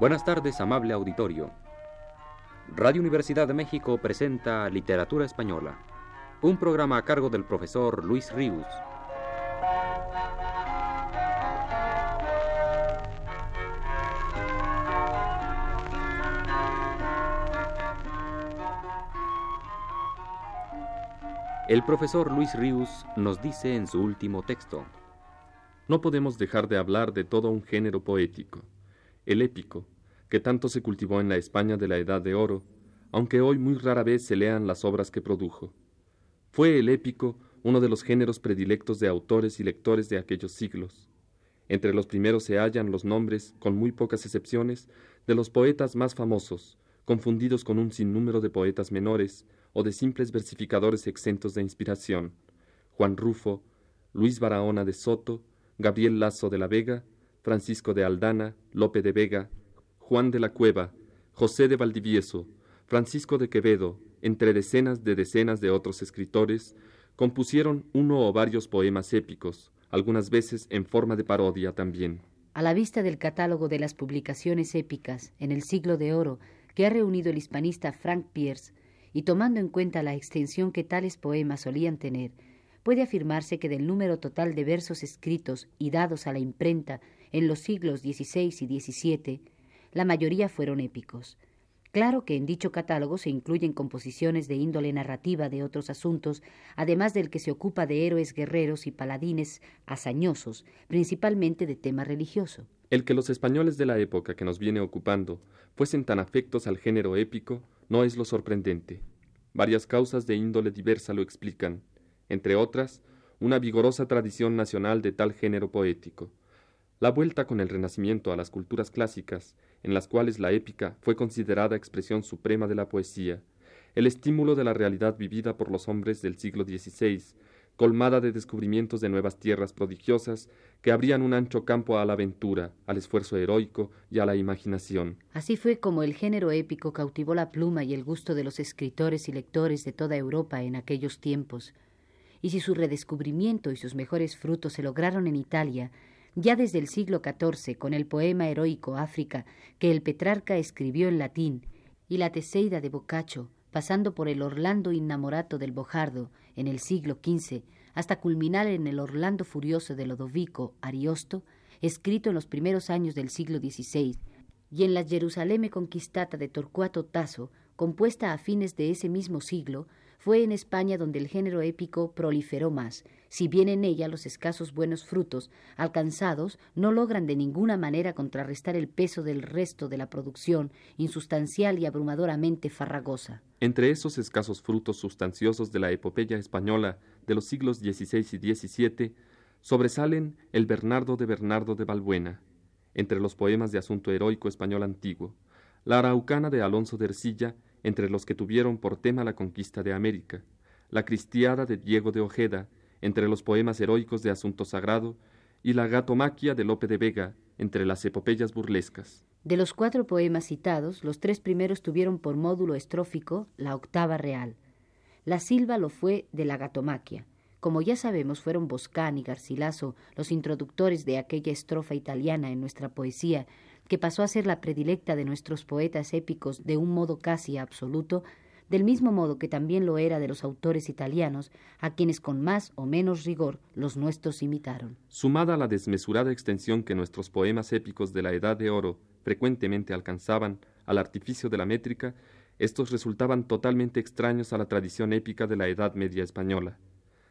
Buenas tardes, amable auditorio. Radio Universidad de México presenta Literatura Española, un programa a cargo del profesor Luis Ríos. El profesor Luis Ríos nos dice en su último texto, No podemos dejar de hablar de todo un género poético el épico, que tanto se cultivó en la España de la Edad de Oro, aunque hoy muy rara vez se lean las obras que produjo. Fue el épico uno de los géneros predilectos de autores y lectores de aquellos siglos. Entre los primeros se hallan los nombres, con muy pocas excepciones, de los poetas más famosos, confundidos con un sinnúmero de poetas menores o de simples versificadores exentos de inspiración. Juan Rufo, Luis Barahona de Soto, Gabriel Lazo de la Vega, Francisco de Aldana, Lope de Vega, Juan de la Cueva, José de Valdivieso, Francisco de Quevedo, entre decenas de decenas de otros escritores, compusieron uno o varios poemas épicos, algunas veces en forma de parodia también. A la vista del catálogo de las publicaciones épicas en el siglo de oro que ha reunido el hispanista Frank Pierce, y tomando en cuenta la extensión que tales poemas solían tener, puede afirmarse que del número total de versos escritos y dados a la imprenta en los siglos XVI y XVII, la mayoría fueron épicos. Claro que en dicho catálogo se incluyen composiciones de índole narrativa de otros asuntos, además del que se ocupa de héroes guerreros y paladines hazañosos, principalmente de tema religioso. El que los españoles de la época que nos viene ocupando fuesen tan afectos al género épico no es lo sorprendente. Varias causas de índole diversa lo explican, entre otras, una vigorosa tradición nacional de tal género poético, la vuelta con el Renacimiento a las culturas clásicas, en las cuales la épica fue considerada expresión suprema de la poesía, el estímulo de la realidad vivida por los hombres del siglo XVI, colmada de descubrimientos de nuevas tierras prodigiosas que abrían un ancho campo a la aventura, al esfuerzo heroico y a la imaginación. Así fue como el género épico cautivó la pluma y el gusto de los escritores y lectores de toda Europa en aquellos tiempos. Y si su redescubrimiento y sus mejores frutos se lograron en Italia, ya desde el siglo XIV, con el poema heroico África que el Petrarca escribió en latín, y la Teseida de Boccaccio, pasando por el Orlando innamorato del Bojardo en el siglo XV, hasta culminar en el Orlando furioso de Lodovico Ariosto, escrito en los primeros años del siglo XVI, y en la Jerusaleme conquistata de Torcuato Tasso, compuesta a fines de ese mismo siglo, fue en España donde el género épico proliferó más, si bien en ella los escasos buenos frutos alcanzados no logran de ninguna manera contrarrestar el peso del resto de la producción insustancial y abrumadoramente farragosa. Entre esos escasos frutos sustanciosos de la epopeya española de los siglos XVI y XVII, sobresalen el Bernardo de Bernardo de Balbuena, entre los poemas de asunto heroico español antiguo, la Araucana de Alonso de Ercilla entre los que tuvieron por tema la conquista de América, la Cristiada de Diego de Ojeda, entre los poemas heroicos de asunto sagrado, y la Gatomaquia de Lope de Vega, entre las epopeyas burlescas. De los cuatro poemas citados, los tres primeros tuvieron por módulo estrófico la octava real. La silva lo fue de la Gatomaquia. Como ya sabemos, fueron Boscán y Garcilaso los introductores de aquella estrofa italiana en nuestra poesía, que pasó a ser la predilecta de nuestros poetas épicos de un modo casi absoluto, del mismo modo que también lo era de los autores italianos, a quienes con más o menos rigor los nuestros imitaron. Sumada a la desmesurada extensión que nuestros poemas épicos de la Edad de Oro frecuentemente alcanzaban al artificio de la métrica, estos resultaban totalmente extraños a la tradición épica de la Edad Media española.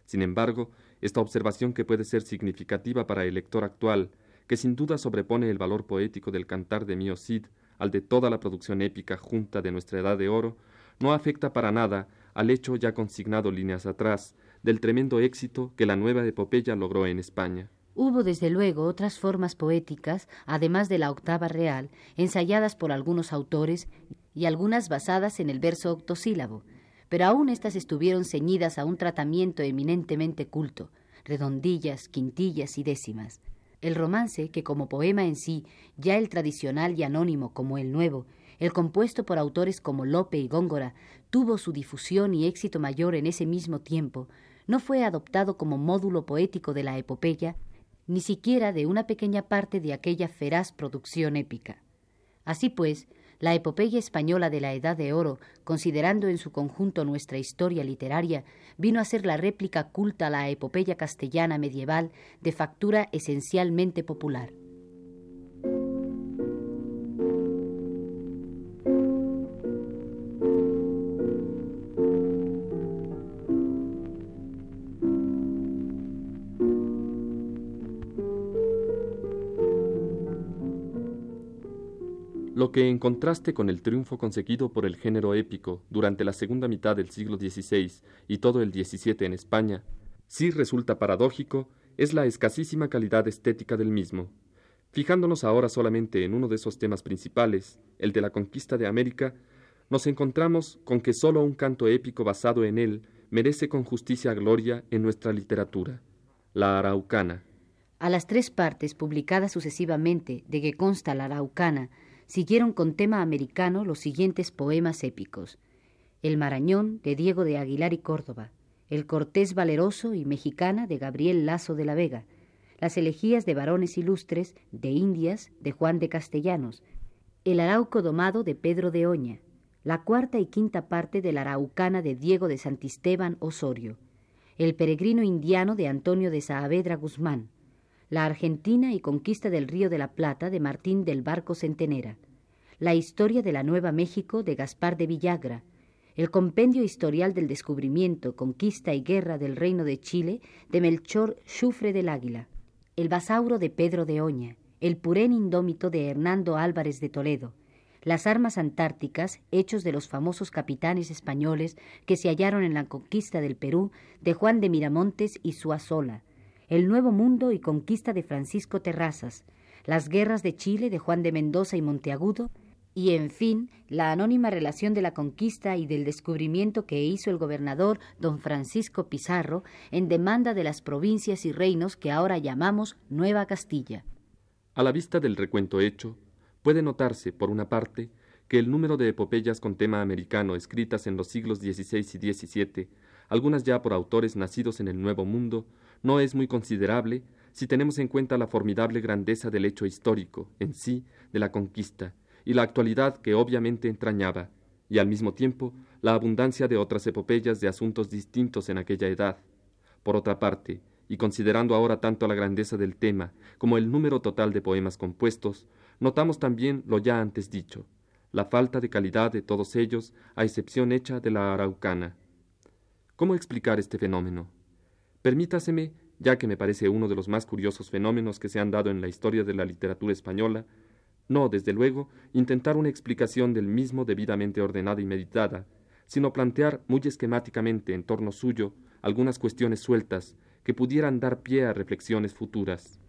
Sin embargo, esta observación que puede ser significativa para el lector actual que sin duda sobrepone el valor poético del cantar de Mio Cid al de toda la producción épica junta de nuestra Edad de Oro, no afecta para nada al hecho ya consignado líneas atrás del tremendo éxito que la nueva epopeya logró en España. Hubo desde luego otras formas poéticas, además de la octava real, ensayadas por algunos autores y algunas basadas en el verso octosílabo, pero aún éstas estuvieron ceñidas a un tratamiento eminentemente culto, redondillas, quintillas y décimas. El romance, que como poema en sí, ya el tradicional y anónimo como el nuevo, el compuesto por autores como Lope y Góngora, tuvo su difusión y éxito mayor en ese mismo tiempo, no fue adoptado como módulo poético de la epopeya, ni siquiera de una pequeña parte de aquella feraz producción épica. Así pues, la epopeya española de la Edad de Oro, considerando en su conjunto nuestra historia literaria, vino a ser la réplica culta a la epopeya castellana medieval de factura esencialmente popular. Que en contraste con el triunfo conseguido por el género épico durante la segunda mitad del siglo XVI y todo el XVII en España, sí resulta paradójico es la escasísima calidad estética del mismo. Fijándonos ahora solamente en uno de esos temas principales, el de la conquista de América, nos encontramos con que sólo un canto épico basado en él merece con justicia gloria en nuestra literatura, la araucana. A las tres partes publicadas sucesivamente de que consta la araucana, siguieron con tema americano los siguientes poemas épicos. El Marañón de Diego de Aguilar y Córdoba, El Cortés Valeroso y Mexicana de Gabriel Lazo de la Vega, las elegías de varones ilustres de Indias de Juan de Castellanos, El Arauco Domado de Pedro de Oña, la cuarta y quinta parte de la Araucana de Diego de Santisteban Osorio, El Peregrino Indiano de Antonio de Saavedra Guzmán, la Argentina y conquista del Río de la Plata de Martín del Barco Centenera, La historia de la Nueva México de Gaspar de Villagra, el Compendio Historial del Descubrimiento, Conquista y Guerra del Reino de Chile de Melchor Chufre del Águila, el Basauro de Pedro de Oña, el Purén Indómito de Hernando Álvarez de Toledo, las armas antárticas, hechos de los famosos capitanes españoles que se hallaron en la conquista del Perú de Juan de Miramontes y Suazola, el Nuevo Mundo y Conquista de Francisco Terrazas, Las Guerras de Chile de Juan de Mendoza y Monteagudo, y en fin, la anónima relación de la conquista y del descubrimiento que hizo el gobernador don Francisco Pizarro en demanda de las provincias y reinos que ahora llamamos Nueva Castilla. A la vista del recuento hecho, puede notarse, por una parte, que el número de epopeyas con tema americano escritas en los siglos XVI y XVII, algunas ya por autores nacidos en el Nuevo Mundo, no es muy considerable si tenemos en cuenta la formidable grandeza del hecho histórico en sí de la conquista y la actualidad que obviamente entrañaba, y al mismo tiempo la abundancia de otras epopeyas de asuntos distintos en aquella edad. Por otra parte, y considerando ahora tanto la grandeza del tema como el número total de poemas compuestos, notamos también lo ya antes dicho, la falta de calidad de todos ellos, a excepción hecha de la araucana. ¿Cómo explicar este fenómeno? Permítaseme, ya que me parece uno de los más curiosos fenómenos que se han dado en la historia de la literatura española, no, desde luego, intentar una explicación del mismo debidamente ordenada y meditada, sino plantear muy esquemáticamente en torno suyo algunas cuestiones sueltas que pudieran dar pie a reflexiones futuras.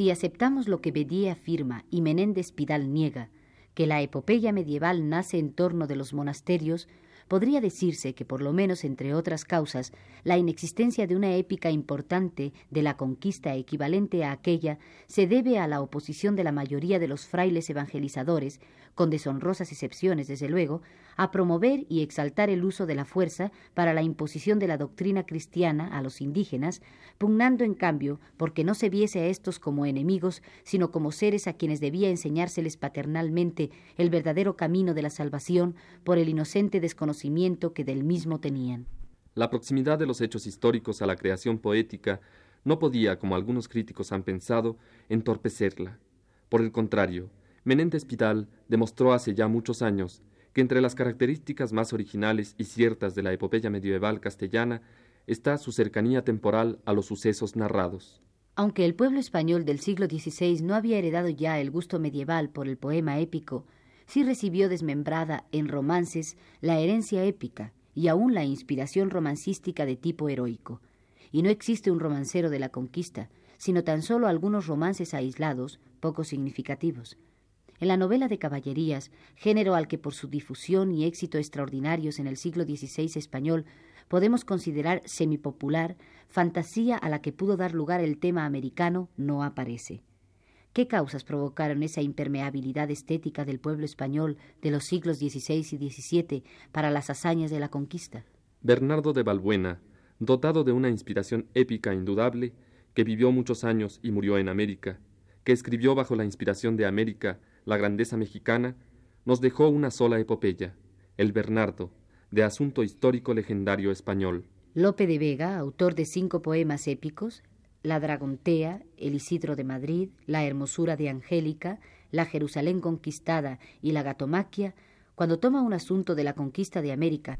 Si aceptamos lo que Bedie afirma y Menéndez Pidal niega, que la epopeya medieval nace en torno de los monasterios, podría decirse que, por lo menos entre otras causas, la inexistencia de una épica importante de la conquista equivalente a aquella se debe a la oposición de la mayoría de los frailes evangelizadores, con deshonrosas excepciones, desde luego, a promover y exaltar el uso de la fuerza para la imposición de la doctrina cristiana a los indígenas, pugnando en cambio porque no se viese a estos como enemigos, sino como seres a quienes debía enseñárseles paternalmente el verdadero camino de la salvación por el inocente desconocimiento que del mismo tenían. La proximidad de los hechos históricos a la creación poética no podía, como algunos críticos han pensado, entorpecerla. Por el contrario, Menéndez Pidal demostró hace ya muchos años que entre las características más originales y ciertas de la epopeya medieval castellana está su cercanía temporal a los sucesos narrados. Aunque el pueblo español del siglo XVI no había heredado ya el gusto medieval por el poema épico, sí recibió desmembrada en romances la herencia épica y aún la inspiración romancística de tipo heroico. Y no existe un romancero de la conquista, sino tan solo algunos romances aislados, poco significativos. En la novela de caballerías, género al que por su difusión y éxito extraordinarios en el siglo XVI español podemos considerar semipopular, fantasía a la que pudo dar lugar el tema americano, no aparece. ¿Qué causas provocaron esa impermeabilidad estética del pueblo español de los siglos XVI y XVII para las hazañas de la conquista? Bernardo de Balbuena, dotado de una inspiración épica indudable, que vivió muchos años y murió en América, que escribió bajo la inspiración de América la grandeza mexicana, nos dejó una sola epopeya, el Bernardo, de asunto histórico legendario español. Lope de Vega, autor de cinco poemas épicos, la Dragontea, El Isidro de Madrid, La Hermosura de Angélica, La Jerusalén conquistada y La Gatomaquia, cuando toma un asunto de la conquista de América,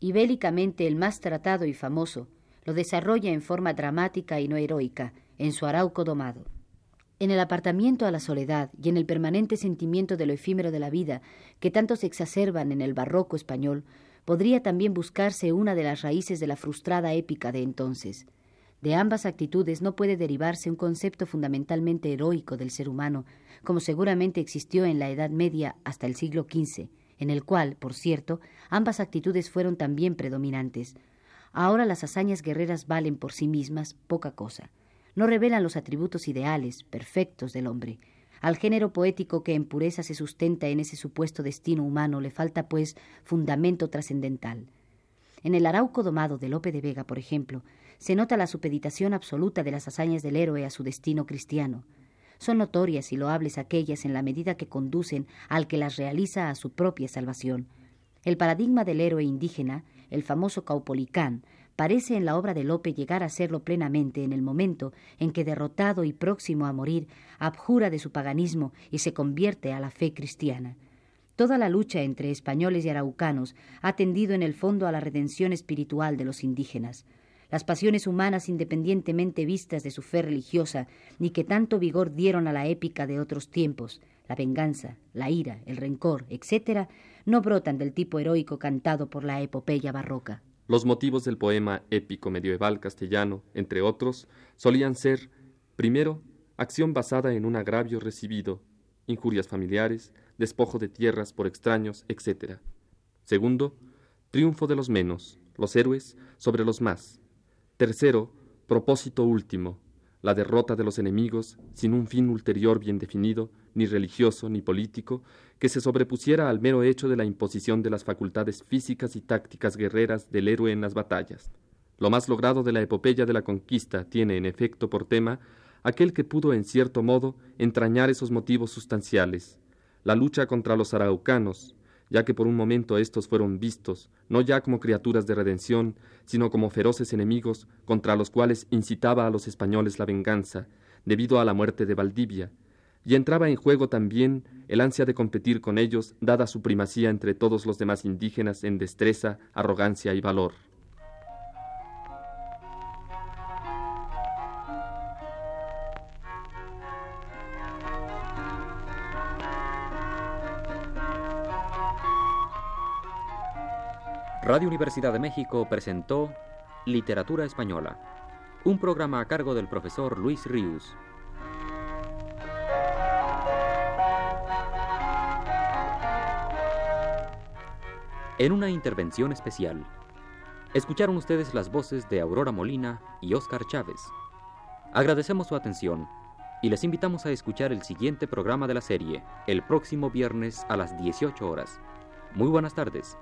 y bélicamente el más tratado y famoso, lo desarrolla en forma dramática y no heroica, en su Arauco domado. En el apartamiento a la soledad y en el permanente sentimiento de lo efímero de la vida que tanto se exacerban en el barroco español, podría también buscarse una de las raíces de la frustrada épica de entonces. De ambas actitudes no puede derivarse un concepto fundamentalmente heroico del ser humano, como seguramente existió en la Edad Media hasta el siglo XV, en el cual, por cierto, ambas actitudes fueron también predominantes. Ahora las hazañas guerreras valen por sí mismas poca cosa. No revelan los atributos ideales, perfectos del hombre. Al género poético que en pureza se sustenta en ese supuesto destino humano le falta, pues, fundamento trascendental. En el Arauco domado de Lope de Vega, por ejemplo, se nota la supeditación absoluta de las hazañas del héroe a su destino cristiano. Son notorias y loables aquellas en la medida que conducen al que las realiza a su propia salvación. El paradigma del héroe indígena, el famoso Caupolicán, parece en la obra de Lope llegar a serlo plenamente en el momento en que, derrotado y próximo a morir, abjura de su paganismo y se convierte a la fe cristiana. Toda la lucha entre españoles y araucanos ha tendido en el fondo a la redención espiritual de los indígenas las pasiones humanas independientemente vistas de su fe religiosa, ni que tanto vigor dieron a la épica de otros tiempos, la venganza, la ira, el rencor, etc., no brotan del tipo heroico cantado por la epopeya barroca. Los motivos del poema épico medieval castellano, entre otros, solían ser, primero, acción basada en un agravio recibido, injurias familiares, despojo de tierras por extraños, etc. Segundo, triunfo de los menos, los héroes, sobre los más, Tercero, propósito último, la derrota de los enemigos sin un fin ulterior bien definido, ni religioso ni político, que se sobrepusiera al mero hecho de la imposición de las facultades físicas y tácticas guerreras del héroe en las batallas. Lo más logrado de la epopeya de la conquista tiene en efecto por tema aquel que pudo en cierto modo entrañar esos motivos sustanciales, la lucha contra los araucanos, ya que por un momento estos fueron vistos, no ya como criaturas de redención, sino como feroces enemigos contra los cuales incitaba a los españoles la venganza, debido a la muerte de Valdivia, y entraba en juego también el ansia de competir con ellos, dada su primacía entre todos los demás indígenas en destreza, arrogancia y valor. Radio Universidad de México presentó Literatura Española, un programa a cargo del profesor Luis Ríos. En una intervención especial, escucharon ustedes las voces de Aurora Molina y Óscar Chávez. Agradecemos su atención y les invitamos a escuchar el siguiente programa de la serie el próximo viernes a las 18 horas. Muy buenas tardes.